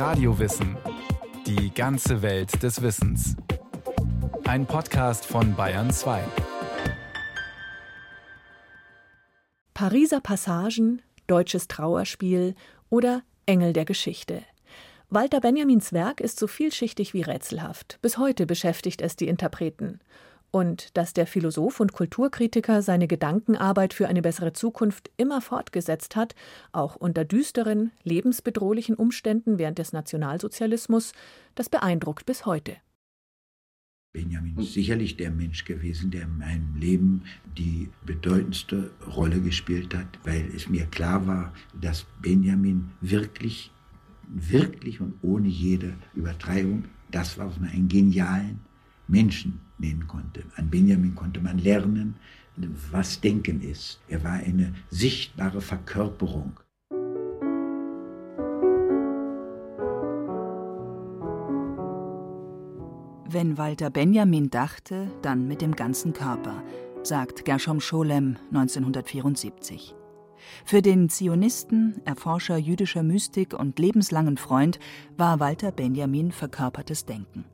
Radiowissen. Die ganze Welt des Wissens. Ein Podcast von Bayern 2. Pariser Passagen, Deutsches Trauerspiel oder Engel der Geschichte. Walter Benjamins Werk ist so vielschichtig wie rätselhaft. Bis heute beschäftigt es die Interpreten. Und dass der Philosoph und Kulturkritiker seine Gedankenarbeit für eine bessere Zukunft immer fortgesetzt hat, auch unter düsteren, lebensbedrohlichen Umständen während des Nationalsozialismus, das beeindruckt bis heute. Benjamin ist sicherlich der Mensch gewesen, der in meinem Leben die bedeutendste Rolle gespielt hat, weil es mir klar war, dass Benjamin wirklich, wirklich und ohne jede Übertreibung das war, was man einen genialen Menschen nennen konnte. An Benjamin konnte man lernen, was Denken ist. Er war eine sichtbare Verkörperung. Wenn Walter Benjamin dachte, dann mit dem ganzen Körper, sagt Gershom Scholem 1974. Für den Zionisten, Erforscher jüdischer Mystik und lebenslangen Freund war Walter Benjamin verkörpertes Denken.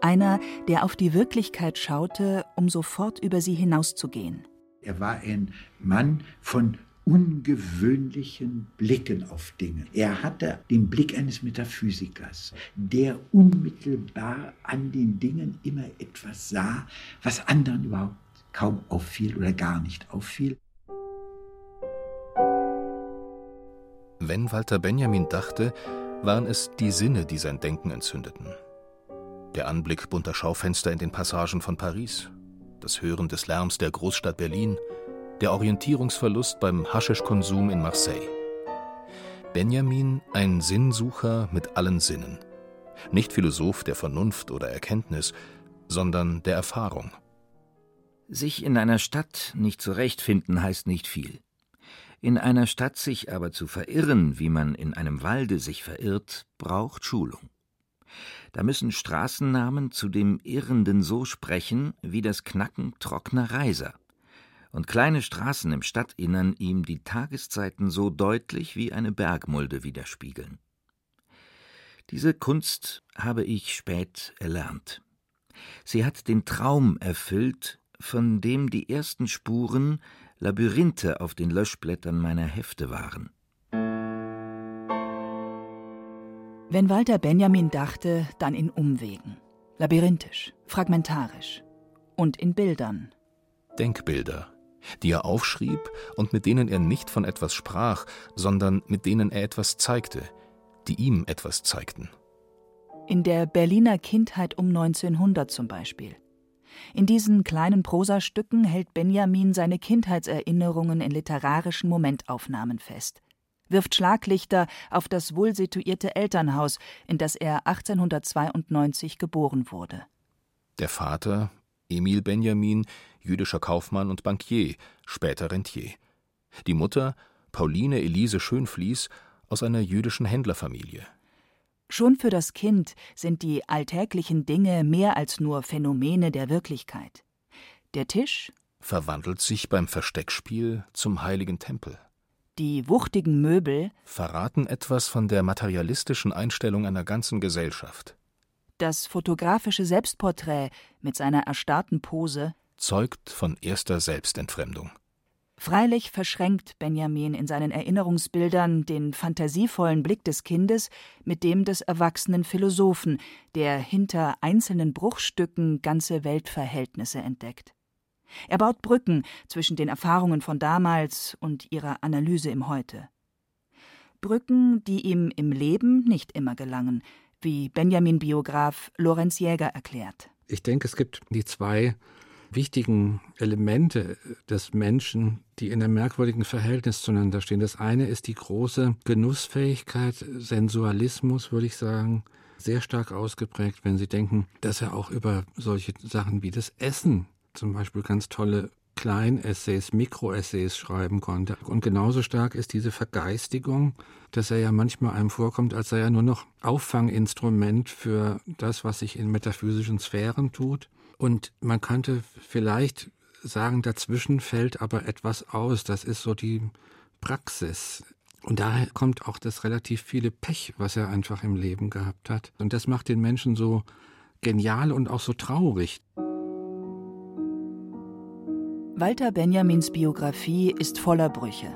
Einer, der auf die Wirklichkeit schaute, um sofort über sie hinauszugehen. Er war ein Mann von ungewöhnlichen Blicken auf Dinge. Er hatte den Blick eines Metaphysikers, der unmittelbar an den Dingen immer etwas sah, was anderen überhaupt kaum auffiel oder gar nicht auffiel. Wenn Walter Benjamin dachte, waren es die Sinne, die sein Denken entzündeten der Anblick bunter Schaufenster in den Passagen von Paris, das Hören des Lärms der Großstadt Berlin, der Orientierungsverlust beim Haschischkonsum in Marseille. Benjamin ein Sinnsucher mit allen Sinnen, nicht Philosoph der Vernunft oder Erkenntnis, sondern der Erfahrung. Sich in einer Stadt nicht zurechtfinden heißt nicht viel. In einer Stadt sich aber zu verirren, wie man in einem Walde sich verirrt, braucht Schulung. Da müssen Straßennamen zu dem Irrenden so sprechen wie das Knacken trockener Reiser und kleine Straßen im Stadtinnern ihm die Tageszeiten so deutlich wie eine Bergmulde widerspiegeln. Diese Kunst habe ich spät erlernt. Sie hat den Traum erfüllt, von dem die ersten Spuren Labyrinthe auf den Löschblättern meiner Hefte waren. Wenn Walter Benjamin dachte, dann in Umwegen, labyrinthisch, fragmentarisch und in Bildern. Denkbilder, die er aufschrieb und mit denen er nicht von etwas sprach, sondern mit denen er etwas zeigte, die ihm etwas zeigten. In der Berliner Kindheit um 1900 zum Beispiel. In diesen kleinen Prosastücken hält Benjamin seine Kindheitserinnerungen in literarischen Momentaufnahmen fest wirft Schlaglichter auf das wohl situierte Elternhaus, in das er 1892 geboren wurde. Der Vater, Emil Benjamin, jüdischer Kaufmann und Bankier, später Rentier. Die Mutter, Pauline Elise Schönfließ, aus einer jüdischen Händlerfamilie. Schon für das Kind sind die alltäglichen Dinge mehr als nur Phänomene der Wirklichkeit. Der Tisch verwandelt sich beim Versteckspiel zum heiligen Tempel. Die wuchtigen Möbel verraten etwas von der materialistischen Einstellung einer ganzen Gesellschaft. Das fotografische Selbstporträt mit seiner erstarrten Pose zeugt von erster Selbstentfremdung. Freilich verschränkt Benjamin in seinen Erinnerungsbildern den fantasievollen Blick des Kindes mit dem des erwachsenen Philosophen, der hinter einzelnen Bruchstücken ganze Weltverhältnisse entdeckt. Er baut Brücken zwischen den Erfahrungen von damals und ihrer Analyse im Heute. Brücken, die ihm im Leben nicht immer gelangen, wie Benjamin-Biograf Lorenz Jäger erklärt. Ich denke, es gibt die zwei wichtigen Elemente des Menschen, die in einem merkwürdigen Verhältnis zueinander stehen. Das eine ist die große Genussfähigkeit, Sensualismus, würde ich sagen, sehr stark ausgeprägt, wenn Sie denken, dass er auch über solche Sachen wie das Essen zum Beispiel ganz tolle Kleinessays, Mikroessays schreiben konnte. Und genauso stark ist diese Vergeistigung, dass er ja manchmal einem vorkommt, als sei er nur noch Auffanginstrument für das, was sich in metaphysischen Sphären tut. Und man könnte vielleicht sagen, dazwischen fällt aber etwas aus. Das ist so die Praxis. Und daher kommt auch das relativ viele Pech, was er einfach im Leben gehabt hat. Und das macht den Menschen so genial und auch so traurig. Walter Benjamins Biografie ist voller Brüche.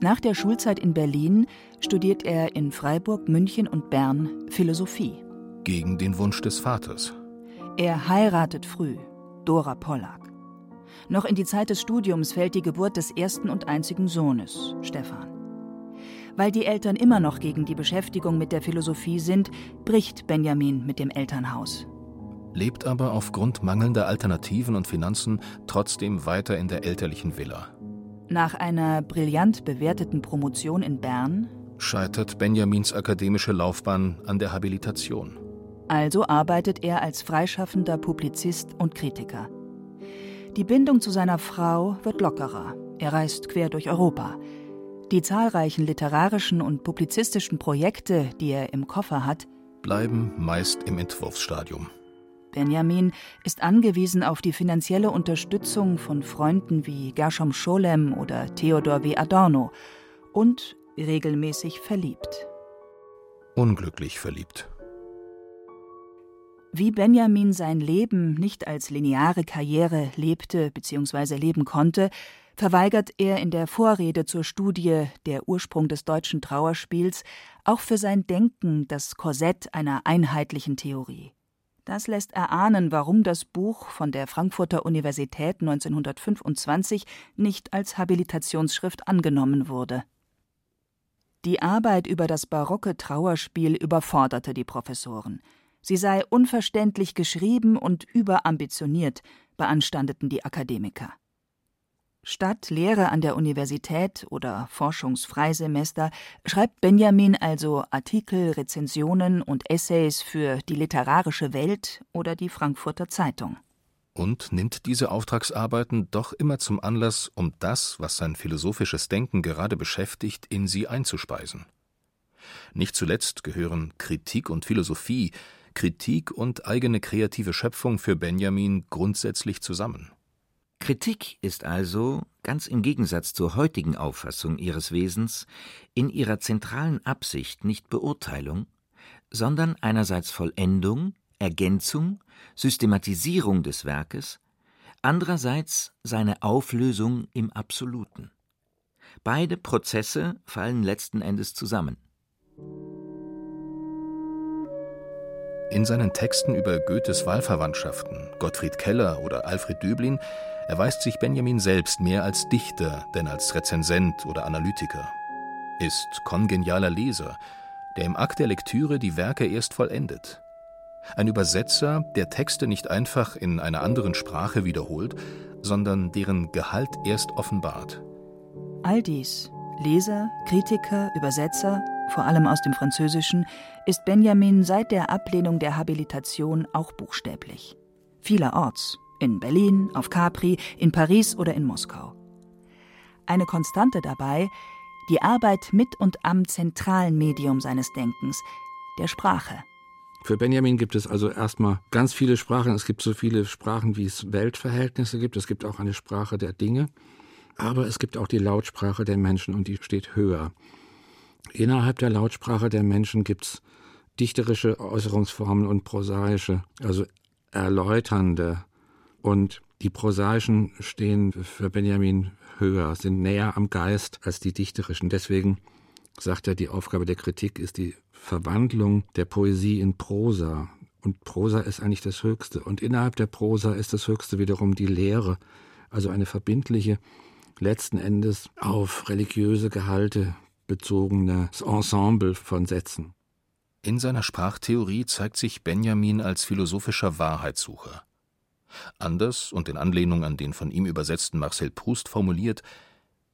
Nach der Schulzeit in Berlin studiert er in Freiburg, München und Bern Philosophie. Gegen den Wunsch des Vaters. Er heiratet früh, Dora Pollack. Noch in die Zeit des Studiums fällt die Geburt des ersten und einzigen Sohnes, Stefan. Weil die Eltern immer noch gegen die Beschäftigung mit der Philosophie sind, bricht Benjamin mit dem Elternhaus. Lebt aber aufgrund mangelnder Alternativen und Finanzen trotzdem weiter in der elterlichen Villa. Nach einer brillant bewerteten Promotion in Bern scheitert Benjamins akademische Laufbahn an der Habilitation. Also arbeitet er als freischaffender Publizist und Kritiker. Die Bindung zu seiner Frau wird lockerer. Er reist quer durch Europa. Die zahlreichen literarischen und publizistischen Projekte, die er im Koffer hat, bleiben meist im Entwurfsstadium. Benjamin ist angewiesen auf die finanzielle Unterstützung von Freunden wie Gershom Scholem oder Theodor W. Adorno und regelmäßig verliebt. Unglücklich verliebt. Wie Benjamin sein Leben nicht als lineare Karriere lebte bzw. leben konnte, verweigert er in der Vorrede zur Studie Der Ursprung des deutschen Trauerspiels auch für sein Denken das Korsett einer einheitlichen Theorie. Das lässt erahnen, warum das Buch von der Frankfurter Universität 1925 nicht als Habilitationsschrift angenommen wurde. Die Arbeit über das barocke Trauerspiel überforderte die Professoren. Sie sei unverständlich geschrieben und überambitioniert, beanstandeten die Akademiker. Statt Lehre an der Universität oder Forschungsfreisemester schreibt Benjamin also Artikel, Rezensionen und Essays für die literarische Welt oder die Frankfurter Zeitung. Und nimmt diese Auftragsarbeiten doch immer zum Anlass, um das, was sein philosophisches Denken gerade beschäftigt, in sie einzuspeisen. Nicht zuletzt gehören Kritik und Philosophie Kritik und eigene kreative Schöpfung für Benjamin grundsätzlich zusammen. Kritik ist also, ganz im Gegensatz zur heutigen Auffassung ihres Wesens, in ihrer zentralen Absicht nicht Beurteilung, sondern einerseits Vollendung, Ergänzung, Systematisierung des Werkes, andererseits seine Auflösung im Absoluten. Beide Prozesse fallen letzten Endes zusammen. In seinen Texten über Goethes Wahlverwandtschaften, Gottfried Keller oder Alfred Döblin erweist sich Benjamin selbst mehr als Dichter denn als Rezensent oder Analytiker. Ist kongenialer Leser, der im Akt der Lektüre die Werke erst vollendet. Ein Übersetzer, der Texte nicht einfach in einer anderen Sprache wiederholt, sondern deren Gehalt erst offenbart. All dies, Leser, Kritiker, Übersetzer, vor allem aus dem Französischen, ist Benjamin seit der Ablehnung der Habilitation auch buchstäblich. Vielerorts, in Berlin, auf Capri, in Paris oder in Moskau. Eine Konstante dabei, die Arbeit mit und am zentralen Medium seines Denkens, der Sprache. Für Benjamin gibt es also erstmal ganz viele Sprachen. Es gibt so viele Sprachen, wie es Weltverhältnisse gibt. Es gibt auch eine Sprache der Dinge. Aber es gibt auch die Lautsprache der Menschen und die steht höher. Innerhalb der Lautsprache der Menschen gibt es dichterische Äußerungsformen und prosaische, also erläuternde. Und die prosaischen stehen für Benjamin höher, sind näher am Geist als die dichterischen. Deswegen sagt er, die Aufgabe der Kritik ist die Verwandlung der Poesie in Prosa. Und Prosa ist eigentlich das Höchste. Und innerhalb der Prosa ist das Höchste wiederum die Lehre, also eine verbindliche, letzten Endes auf religiöse Gehalte bezogenes Ensemble von Sätzen. In seiner Sprachtheorie zeigt sich Benjamin als philosophischer Wahrheitssucher. Anders und in Anlehnung an den von ihm übersetzten Marcel Proust formuliert,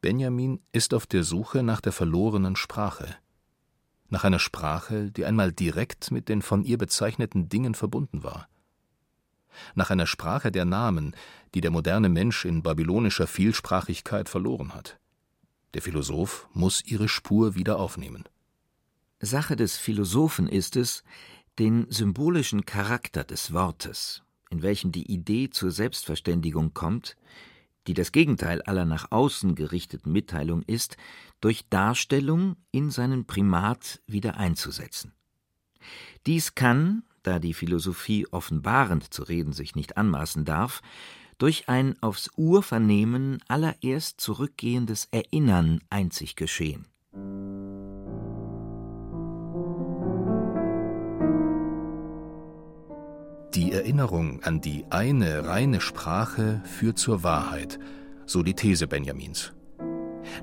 Benjamin ist auf der Suche nach der verlorenen Sprache, nach einer Sprache, die einmal direkt mit den von ihr bezeichneten Dingen verbunden war, nach einer Sprache der Namen, die der moderne Mensch in babylonischer Vielsprachigkeit verloren hat. Der Philosoph muss ihre Spur wieder aufnehmen. Sache des Philosophen ist es, den symbolischen Charakter des Wortes, in welchem die Idee zur Selbstverständigung kommt, die das Gegenteil aller nach außen gerichteten Mitteilung ist, durch Darstellung in seinen Primat wieder einzusetzen. Dies kann, da die Philosophie offenbarend zu reden sich nicht anmaßen darf, durch ein aufs Urvernehmen allererst zurückgehendes Erinnern einzig geschehen. Die Erinnerung an die eine reine Sprache führt zur Wahrheit, so die These Benjamins.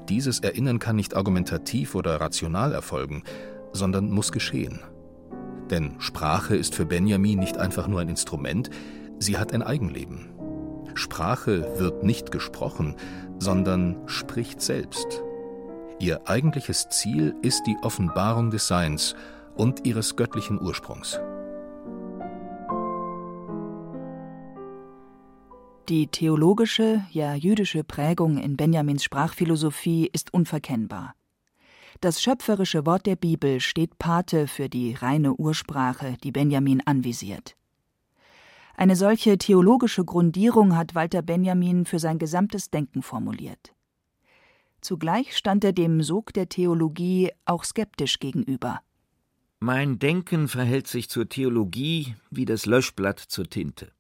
Dieses Erinnern kann nicht argumentativ oder rational erfolgen, sondern muss geschehen. Denn Sprache ist für Benjamin nicht einfach nur ein Instrument, sie hat ein Eigenleben. Sprache wird nicht gesprochen, sondern spricht selbst. Ihr eigentliches Ziel ist die Offenbarung des Seins und ihres göttlichen Ursprungs. Die theologische, ja jüdische Prägung in Benjamins Sprachphilosophie ist unverkennbar. Das schöpferische Wort der Bibel steht Pate für die reine Ursprache, die Benjamin anvisiert. Eine solche theologische Grundierung hat Walter Benjamin für sein gesamtes Denken formuliert. Zugleich stand er dem Sog der Theologie auch skeptisch gegenüber. Mein Denken verhält sich zur Theologie wie das Löschblatt zur Tinte.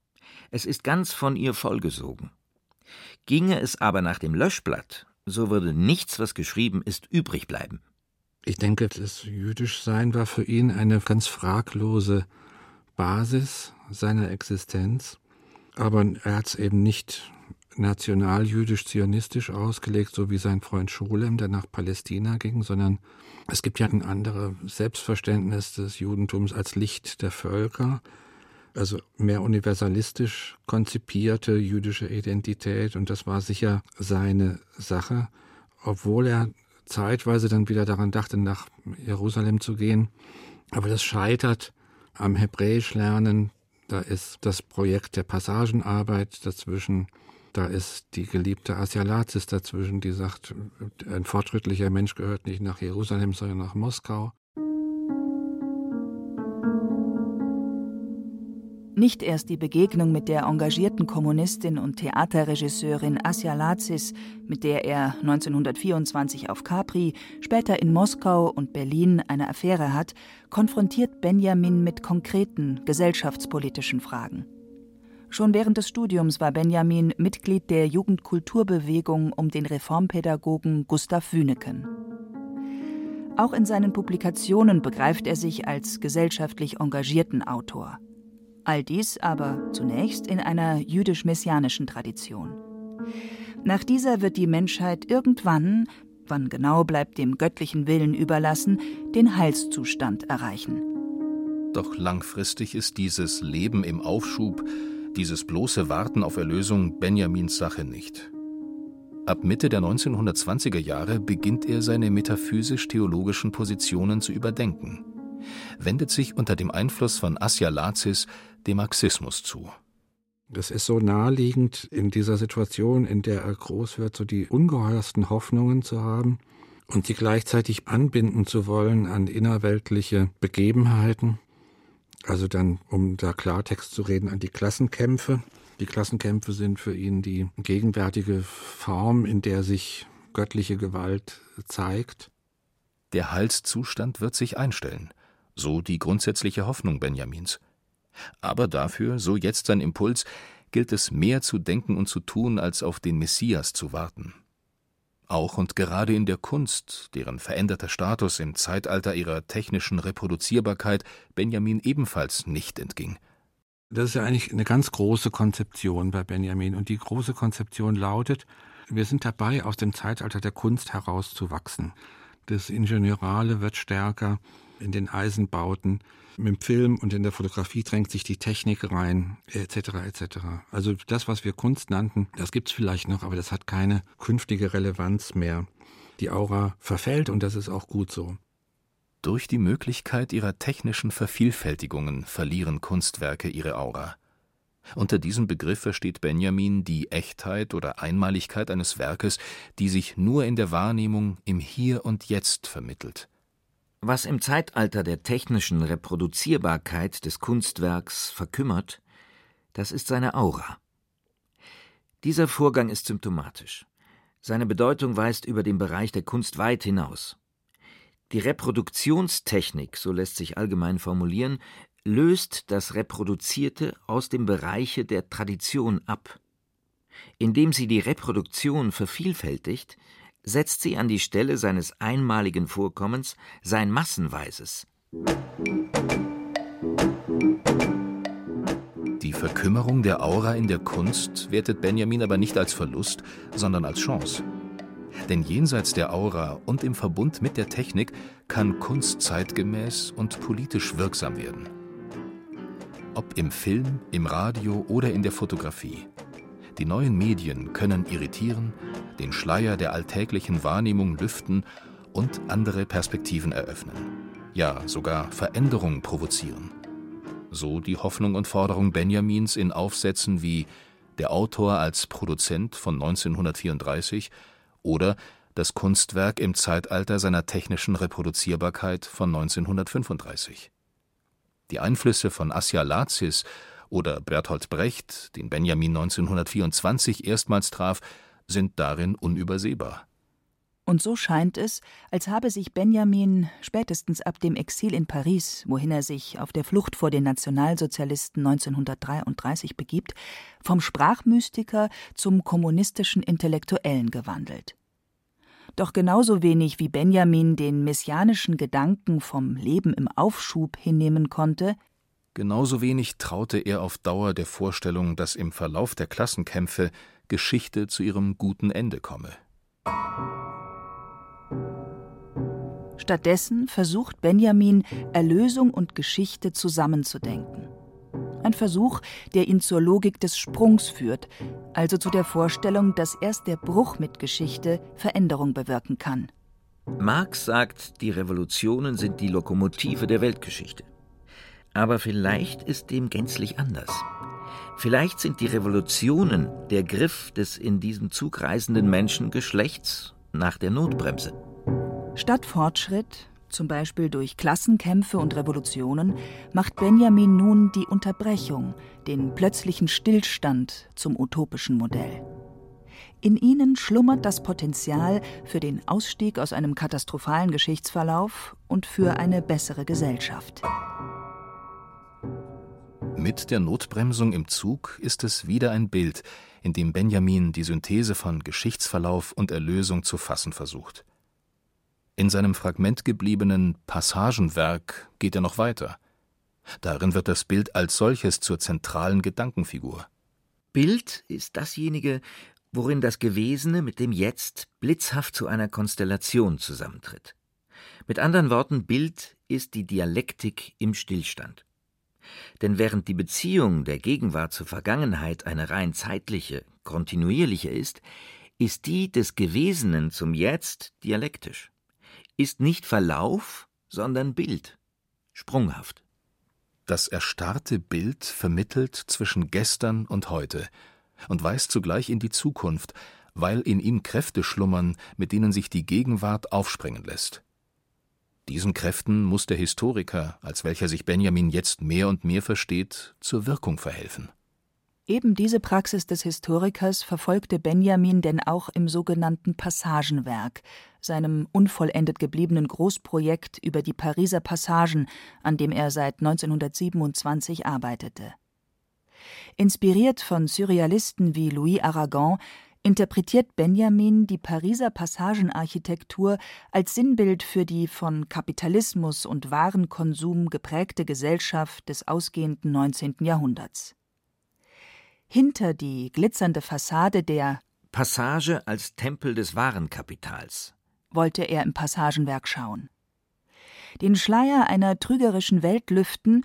Es ist ganz von ihr vollgesogen. Ginge es aber nach dem Löschblatt, so würde nichts, was geschrieben ist, übrig bleiben. Ich denke, das Jüdischsein war für ihn eine ganz fraglose Basis seiner Existenz. Aber er hat es eben nicht national-jüdisch-zionistisch ausgelegt, so wie sein Freund Scholem, der nach Palästina ging, sondern es gibt ja ein anderes Selbstverständnis des Judentums als Licht der Völker, also mehr universalistisch konzipierte jüdische Identität und das war sicher seine Sache, obwohl er zeitweise dann wieder daran dachte, nach Jerusalem zu gehen. Aber das scheitert am Hebräisch lernen. Da ist das Projekt der Passagenarbeit dazwischen. Da ist die geliebte Asialazis dazwischen, die sagt, ein fortschrittlicher Mensch gehört nicht nach Jerusalem, sondern nach Moskau. Nicht erst die Begegnung mit der engagierten Kommunistin und Theaterregisseurin Asja Lazis, mit der er 1924 auf Capri, später in Moskau und Berlin eine Affäre hat, konfrontiert Benjamin mit konkreten gesellschaftspolitischen Fragen. Schon während des Studiums war Benjamin Mitglied der Jugendkulturbewegung um den Reformpädagogen Gustav Wüneken. Auch in seinen Publikationen begreift er sich als gesellschaftlich engagierten Autor. All dies aber zunächst in einer jüdisch-messianischen Tradition. Nach dieser wird die Menschheit irgendwann, wann genau bleibt dem göttlichen Willen überlassen, den Heilszustand erreichen. Doch langfristig ist dieses Leben im Aufschub, dieses bloße Warten auf Erlösung Benjamins Sache nicht. Ab Mitte der 1920er Jahre beginnt er seine metaphysisch-theologischen Positionen zu überdenken, wendet sich unter dem Einfluss von Asya Lazis dem Marxismus zu. Das ist so naheliegend in dieser Situation, in der er groß wird, so die ungeheuersten Hoffnungen zu haben und sie gleichzeitig anbinden zu wollen an innerweltliche Begebenheiten. Also dann, um da Klartext zu reden, an die Klassenkämpfe. Die Klassenkämpfe sind für ihn die gegenwärtige Form, in der sich göttliche Gewalt zeigt. Der Heilszustand wird sich einstellen, so die grundsätzliche Hoffnung Benjamins. Aber dafür, so jetzt sein Impuls, gilt es mehr zu denken und zu tun, als auf den Messias zu warten. Auch und gerade in der Kunst, deren veränderter Status im Zeitalter ihrer technischen Reproduzierbarkeit Benjamin ebenfalls nicht entging. Das ist ja eigentlich eine ganz große Konzeption bei Benjamin. Und die große Konzeption lautet, wir sind dabei, aus dem Zeitalter der Kunst herauszuwachsen. Das Ingenieurale wird stärker in den Eisenbauten mit dem Film und in der Fotografie drängt sich die Technik rein, etc. etc. Also das, was wir Kunst nannten, das gibt es vielleicht noch, aber das hat keine künftige Relevanz mehr. Die Aura verfällt und das ist auch gut so. Durch die Möglichkeit ihrer technischen Vervielfältigungen verlieren Kunstwerke ihre Aura. Unter diesem Begriff versteht Benjamin die Echtheit oder Einmaligkeit eines Werkes, die sich nur in der Wahrnehmung im Hier und Jetzt vermittelt. Was im Zeitalter der technischen Reproduzierbarkeit des Kunstwerks verkümmert, das ist seine Aura. Dieser Vorgang ist symptomatisch. Seine Bedeutung weist über den Bereich der Kunst weit hinaus. Die Reproduktionstechnik, so lässt sich allgemein formulieren, löst das Reproduzierte aus dem Bereiche der Tradition ab. Indem sie die Reproduktion vervielfältigt, setzt sie an die Stelle seines einmaligen Vorkommens sein massenweises. Die Verkümmerung der Aura in der Kunst wertet Benjamin aber nicht als Verlust, sondern als Chance. Denn jenseits der Aura und im Verbund mit der Technik kann Kunst zeitgemäß und politisch wirksam werden. Ob im Film, im Radio oder in der Fotografie. Die neuen Medien können irritieren, den Schleier der alltäglichen Wahrnehmung lüften und andere Perspektiven eröffnen. Ja, sogar Veränderungen provozieren. So die Hoffnung und Forderung Benjamins in Aufsätzen wie Der Autor als Produzent von 1934 oder Das Kunstwerk im Zeitalter seiner technischen Reproduzierbarkeit von 1935. Die Einflüsse von Assia Lazis oder Bertolt Brecht, den Benjamin 1924 erstmals traf, sind darin unübersehbar. Und so scheint es, als habe sich Benjamin spätestens ab dem Exil in Paris, wohin er sich auf der Flucht vor den Nationalsozialisten 1933 begibt, vom Sprachmystiker zum kommunistischen Intellektuellen gewandelt. Doch genauso wenig wie Benjamin den messianischen Gedanken vom Leben im Aufschub hinnehmen konnte, Genauso wenig traute er auf Dauer der Vorstellung, dass im Verlauf der Klassenkämpfe Geschichte zu ihrem guten Ende komme. Stattdessen versucht Benjamin, Erlösung und Geschichte zusammenzudenken. Ein Versuch, der ihn zur Logik des Sprungs führt, also zu der Vorstellung, dass erst der Bruch mit Geschichte Veränderung bewirken kann. Marx sagt, die Revolutionen sind die Lokomotive der Weltgeschichte. Aber vielleicht ist dem gänzlich anders. Vielleicht sind die Revolutionen der Griff des in diesem Zug reisenden Menschengeschlechts nach der Notbremse. Statt Fortschritt, zum Beispiel durch Klassenkämpfe und Revolutionen, macht Benjamin nun die Unterbrechung, den plötzlichen Stillstand zum utopischen Modell. In ihnen schlummert das Potenzial für den Ausstieg aus einem katastrophalen Geschichtsverlauf und für eine bessere Gesellschaft. Mit der Notbremsung im Zug ist es wieder ein Bild, in dem Benjamin die Synthese von Geschichtsverlauf und Erlösung zu fassen versucht. In seinem fragmentgebliebenen Passagenwerk geht er noch weiter. Darin wird das Bild als solches zur zentralen Gedankenfigur. Bild ist dasjenige, worin das Gewesene mit dem Jetzt blitzhaft zu einer Konstellation zusammentritt. Mit anderen Worten, Bild ist die Dialektik im Stillstand. Denn während die Beziehung der Gegenwart zur Vergangenheit eine rein zeitliche, kontinuierliche ist, ist die des Gewesenen zum Jetzt dialektisch, ist nicht Verlauf, sondern Bild, sprunghaft. Das erstarrte Bild vermittelt zwischen gestern und heute und weist zugleich in die Zukunft, weil in ihm Kräfte schlummern, mit denen sich die Gegenwart aufsprengen lässt. Diesen Kräften muss der Historiker, als welcher sich Benjamin jetzt mehr und mehr versteht, zur Wirkung verhelfen. Eben diese Praxis des Historikers verfolgte Benjamin denn auch im sogenannten Passagenwerk, seinem unvollendet gebliebenen Großprojekt über die Pariser Passagen, an dem er seit 1927 arbeitete. Inspiriert von Surrealisten wie Louis Aragon interpretiert Benjamin die Pariser Passagenarchitektur als Sinnbild für die von Kapitalismus und Warenkonsum geprägte Gesellschaft des ausgehenden 19. Jahrhunderts. Hinter die glitzernde Fassade der Passage als Tempel des Warenkapitals wollte er im Passagenwerk schauen. Den Schleier einer trügerischen Welt lüften,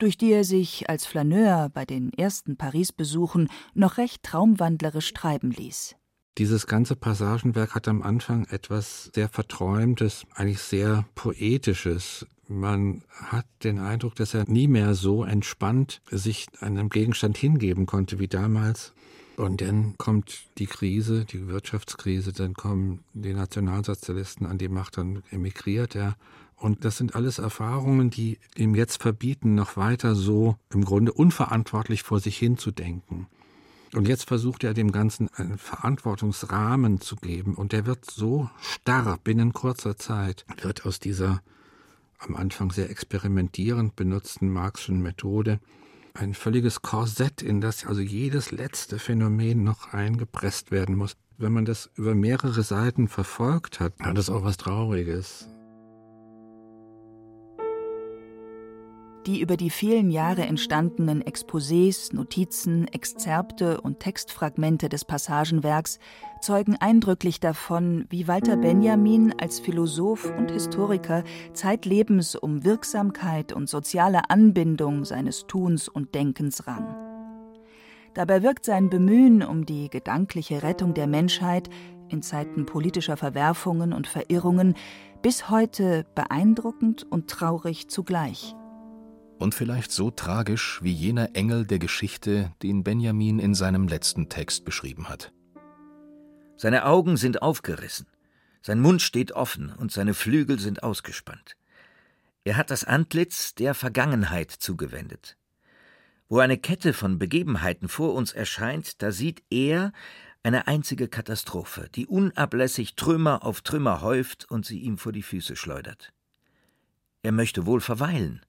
durch die er sich als Flaneur bei den ersten Paris-Besuchen noch recht traumwandlerisch treiben ließ. Dieses ganze Passagenwerk hat am Anfang etwas sehr Verträumtes, eigentlich sehr Poetisches. Man hat den Eindruck, dass er nie mehr so entspannt sich einem Gegenstand hingeben konnte wie damals. Und dann kommt die Krise, die Wirtschaftskrise, dann kommen die Nationalsozialisten an die Macht, dann emigriert er. Und das sind alles Erfahrungen, die ihm jetzt verbieten, noch weiter so im Grunde unverantwortlich vor sich hin zu denken. Und jetzt versucht er dem Ganzen einen Verantwortungsrahmen zu geben. Und der wird so starr binnen kurzer Zeit, wird aus dieser am Anfang sehr experimentierend benutzten Marxischen Methode ein völliges Korsett, in das also jedes letzte Phänomen noch eingepresst werden muss. Wenn man das über mehrere Seiten verfolgt hat, hat es auch was Trauriges. Die über die vielen Jahre entstandenen Exposés, Notizen, Exzerpte und Textfragmente des Passagenwerks zeugen eindrücklich davon, wie Walter Benjamin als Philosoph und Historiker zeitlebens um Wirksamkeit und soziale Anbindung seines Tuns und Denkens rang. Dabei wirkt sein Bemühen um die gedankliche Rettung der Menschheit in Zeiten politischer Verwerfungen und Verirrungen bis heute beeindruckend und traurig zugleich und vielleicht so tragisch wie jener Engel der Geschichte, den Benjamin in seinem letzten Text beschrieben hat. Seine Augen sind aufgerissen, sein Mund steht offen und seine Flügel sind ausgespannt. Er hat das Antlitz der Vergangenheit zugewendet. Wo eine Kette von Begebenheiten vor uns erscheint, da sieht er eine einzige Katastrophe, die unablässig Trümmer auf Trümmer häuft und sie ihm vor die Füße schleudert. Er möchte wohl verweilen,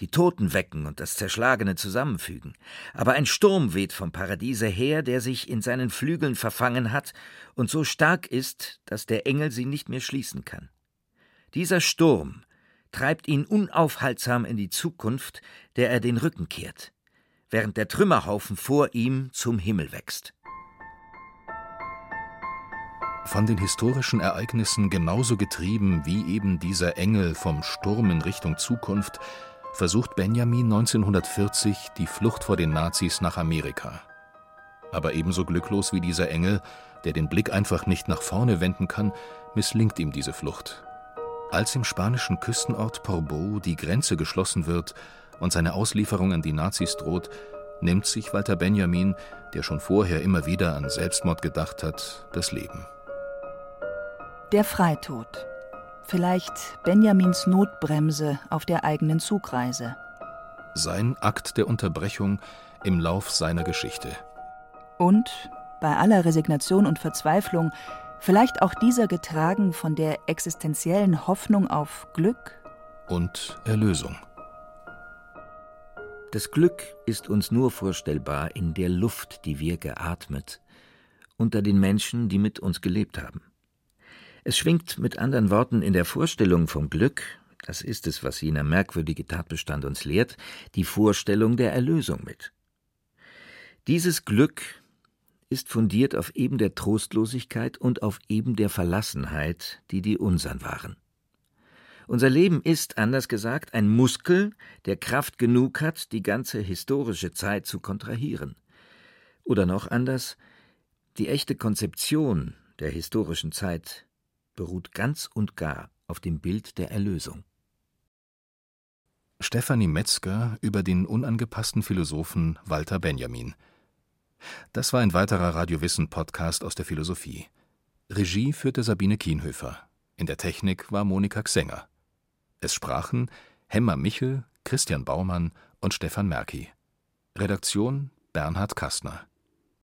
die Toten wecken und das Zerschlagene zusammenfügen. Aber ein Sturm weht vom Paradiese her, der sich in seinen Flügeln verfangen hat und so stark ist, dass der Engel sie nicht mehr schließen kann. Dieser Sturm treibt ihn unaufhaltsam in die Zukunft, der er den Rücken kehrt, während der Trümmerhaufen vor ihm zum Himmel wächst. Von den historischen Ereignissen genauso getrieben wie eben dieser Engel vom Sturm in Richtung Zukunft, versucht Benjamin 1940 die Flucht vor den Nazis nach Amerika. Aber ebenso glücklos wie dieser Engel, der den Blick einfach nicht nach vorne wenden kann, misslingt ihm diese Flucht. Als im spanischen Küstenort Portbou die Grenze geschlossen wird und seine Auslieferung an die Nazis droht, nimmt sich Walter Benjamin, der schon vorher immer wieder an Selbstmord gedacht hat, das Leben. Der Freitod Vielleicht Benjamins Notbremse auf der eigenen Zugreise. Sein Akt der Unterbrechung im Lauf seiner Geschichte. Und, bei aller Resignation und Verzweiflung, vielleicht auch dieser getragen von der existenziellen Hoffnung auf Glück und Erlösung. Das Glück ist uns nur vorstellbar in der Luft, die wir geatmet, unter den Menschen, die mit uns gelebt haben. Es schwingt mit anderen Worten in der Vorstellung vom Glück, das ist es, was jener merkwürdige Tatbestand uns lehrt, die Vorstellung der Erlösung mit. Dieses Glück ist fundiert auf eben der Trostlosigkeit und auf eben der Verlassenheit, die die unsern waren. Unser Leben ist, anders gesagt, ein Muskel, der Kraft genug hat, die ganze historische Zeit zu kontrahieren. Oder noch anders, die echte Konzeption der historischen Zeit beruht ganz und gar auf dem Bild der Erlösung. Stefanie Metzger über den unangepassten Philosophen Walter Benjamin. Das war ein weiterer Radiowissen-Podcast aus der Philosophie. Regie führte Sabine Kienhöfer. In der Technik war Monika Xenger. Es sprachen Hemmer Michel, Christian Baumann und Stefan Merki. Redaktion Bernhard Kastner.